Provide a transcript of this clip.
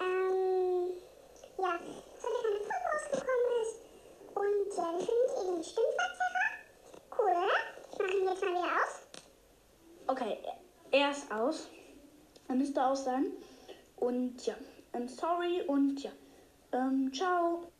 Ähm, ja, so eine kleine Folge rausgekommen ist. Und ja, wir finden ihr den Stimmverzerrer. Cool, oder? Ich mache ihn jetzt mal wieder aus. Okay, er ist aus. Er müsste aus sein. Und ja, ähm, sorry und ja, ähm, ciao.